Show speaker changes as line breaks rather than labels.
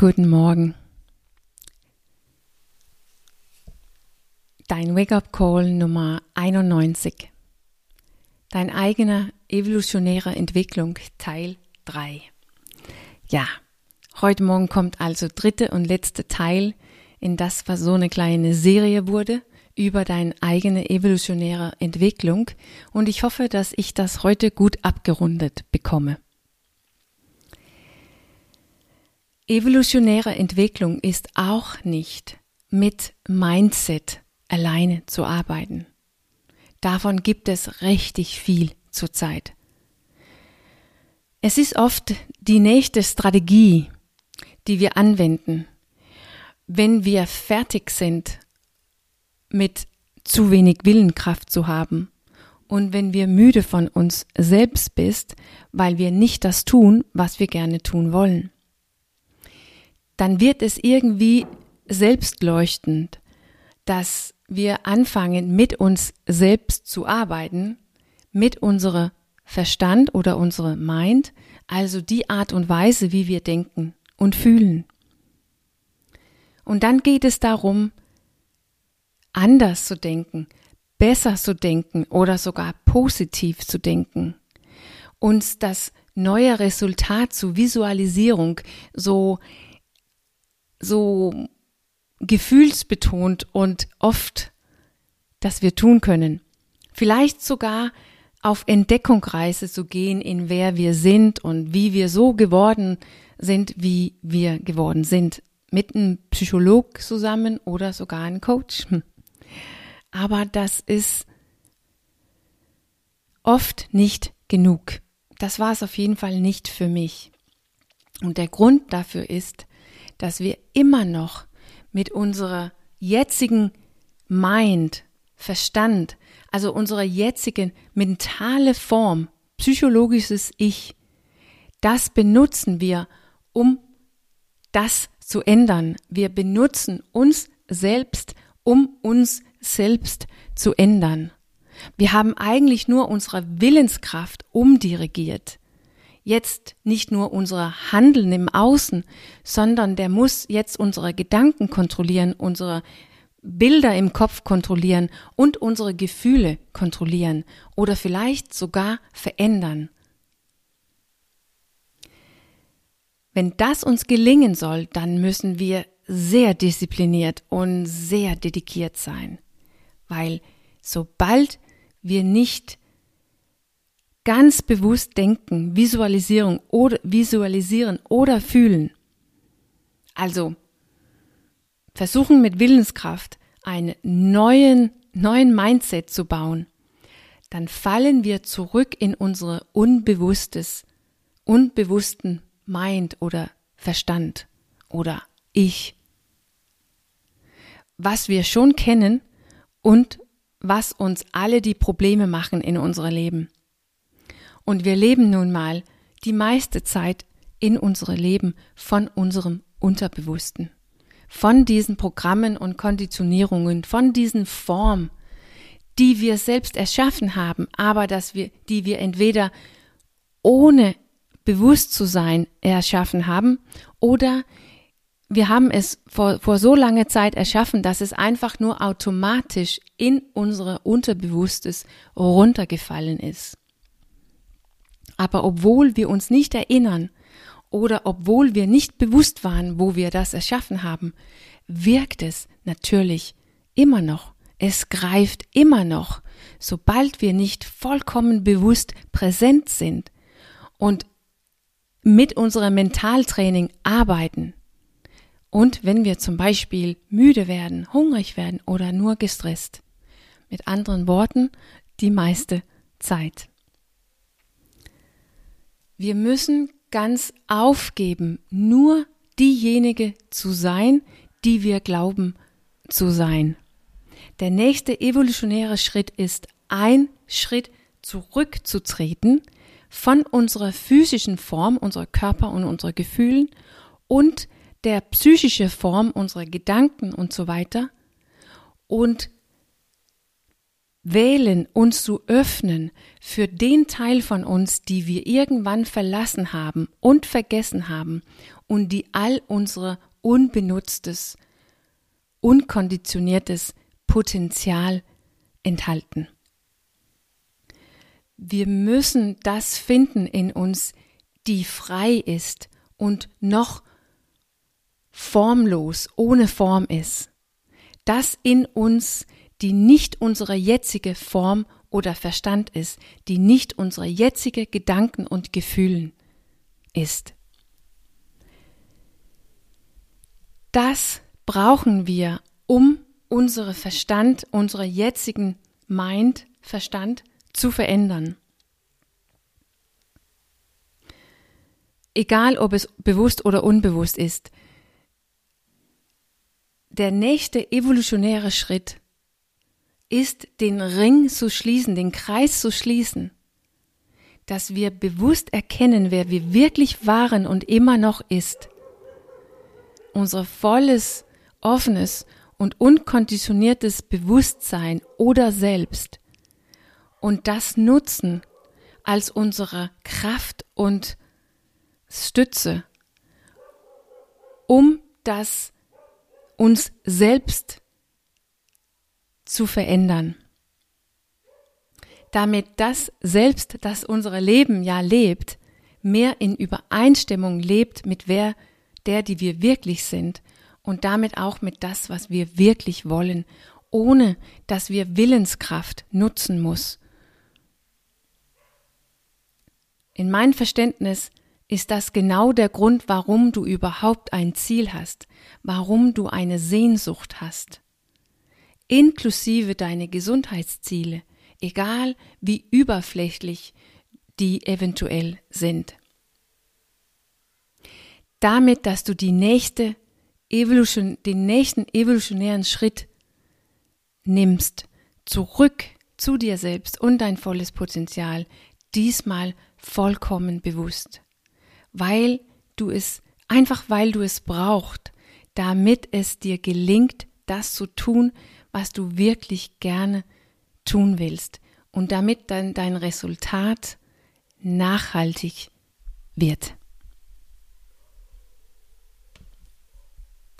Guten Morgen. Dein Wake-up-Call Nummer 91. Dein eigener evolutionärer Entwicklung Teil 3. Ja, heute Morgen kommt also dritte und letzte Teil in das, was so eine kleine Serie wurde über deine eigene evolutionäre Entwicklung und ich hoffe, dass ich das heute gut abgerundet bekomme. Evolutionäre Entwicklung ist auch nicht mit Mindset alleine zu arbeiten. Davon gibt es richtig viel zurzeit. Es ist oft die nächste Strategie, die wir anwenden, wenn wir fertig sind mit zu wenig Willenkraft zu haben und wenn wir müde von uns selbst bist, weil wir nicht das tun, was wir gerne tun wollen dann wird es irgendwie selbstleuchtend, dass wir anfangen, mit uns selbst zu arbeiten, mit unserem Verstand oder unserer Mind, also die Art und Weise, wie wir denken und fühlen. Und dann geht es darum, anders zu denken, besser zu denken oder sogar positiv zu denken. Uns das neue Resultat zur Visualisierung so so gefühlsbetont und oft, dass wir tun können. Vielleicht sogar auf Entdeckungsreise zu gehen, in wer wir sind und wie wir so geworden sind, wie wir geworden sind. Mit einem Psycholog zusammen oder sogar einem Coach. Aber das ist oft nicht genug. Das war es auf jeden Fall nicht für mich. Und der Grund dafür ist, dass wir immer noch mit unserer jetzigen Mind, Verstand, also unserer jetzigen mentale Form, psychologisches Ich, das benutzen wir, um das zu ändern. Wir benutzen uns selbst, um uns selbst zu ändern. Wir haben eigentlich nur unsere Willenskraft umdirigiert jetzt nicht nur unser Handeln im Außen, sondern der muss jetzt unsere Gedanken kontrollieren, unsere Bilder im Kopf kontrollieren und unsere Gefühle kontrollieren oder vielleicht sogar verändern. Wenn das uns gelingen soll, dann müssen wir sehr diszipliniert und sehr dedikiert sein, weil sobald wir nicht ganz bewusst denken, Visualisierung oder visualisieren oder fühlen. Also versuchen mit Willenskraft einen neuen neuen Mindset zu bauen. Dann fallen wir zurück in unsere unbewusstes unbewussten Mind oder Verstand oder Ich. Was wir schon kennen und was uns alle die Probleme machen in unserem Leben. Und wir leben nun mal die meiste Zeit in unserem Leben von unserem Unterbewussten, von diesen Programmen und Konditionierungen, von diesen Formen, die wir selbst erschaffen haben, aber dass wir, die wir entweder ohne bewusst zu sein erschaffen haben oder wir haben es vor, vor so langer Zeit erschaffen, dass es einfach nur automatisch in unsere Unterbewusstes runtergefallen ist. Aber obwohl wir uns nicht erinnern oder obwohl wir nicht bewusst waren, wo wir das erschaffen haben, wirkt es natürlich immer noch. Es greift immer noch, sobald wir nicht vollkommen bewusst präsent sind und mit unserem Mentaltraining arbeiten. Und wenn wir zum Beispiel müde werden, hungrig werden oder nur gestresst. Mit anderen Worten, die meiste Zeit. Wir müssen ganz aufgeben, nur diejenige zu sein, die wir glauben zu sein. Der nächste evolutionäre Schritt ist, ein Schritt zurückzutreten von unserer physischen Form, unserer Körper und unserer Gefühlen und der psychische Form unserer Gedanken und so weiter und wählen, uns zu öffnen für den Teil von uns, die wir irgendwann verlassen haben und vergessen haben und die all unsere unbenutztes, unkonditioniertes Potenzial enthalten. Wir müssen das finden in uns, die frei ist und noch formlos, ohne Form ist. Das in uns die nicht unsere jetzige Form oder Verstand ist, die nicht unsere jetzige Gedanken und Gefühlen ist. Das brauchen wir, um unsere Verstand, unsere jetzigen Mind, Verstand zu verändern. Egal ob es bewusst oder unbewusst ist. Der nächste evolutionäre Schritt ist, den Ring zu schließen, den Kreis zu schließen, dass wir bewusst erkennen, wer wir wirklich waren und immer noch ist. Unser volles, offenes und unkonditioniertes Bewusstsein oder Selbst und das nutzen als unsere Kraft und Stütze, um das uns selbst zu verändern. Damit das selbst, das unsere Leben ja lebt, mehr in Übereinstimmung lebt mit wer, der, die wir wirklich sind und damit auch mit das, was wir wirklich wollen, ohne dass wir Willenskraft nutzen muss. In meinem Verständnis ist das genau der Grund, warum du überhaupt ein Ziel hast, warum du eine Sehnsucht hast inklusive deine Gesundheitsziele, egal wie überflächlich die eventuell sind. Damit, dass du die nächste Evolution, den nächsten evolutionären Schritt nimmst, zurück zu dir selbst und dein volles Potenzial, diesmal vollkommen bewusst, weil du es, einfach weil du es brauchst, damit es dir gelingt, das zu tun, was du wirklich gerne tun willst und damit dann dein Resultat nachhaltig wird.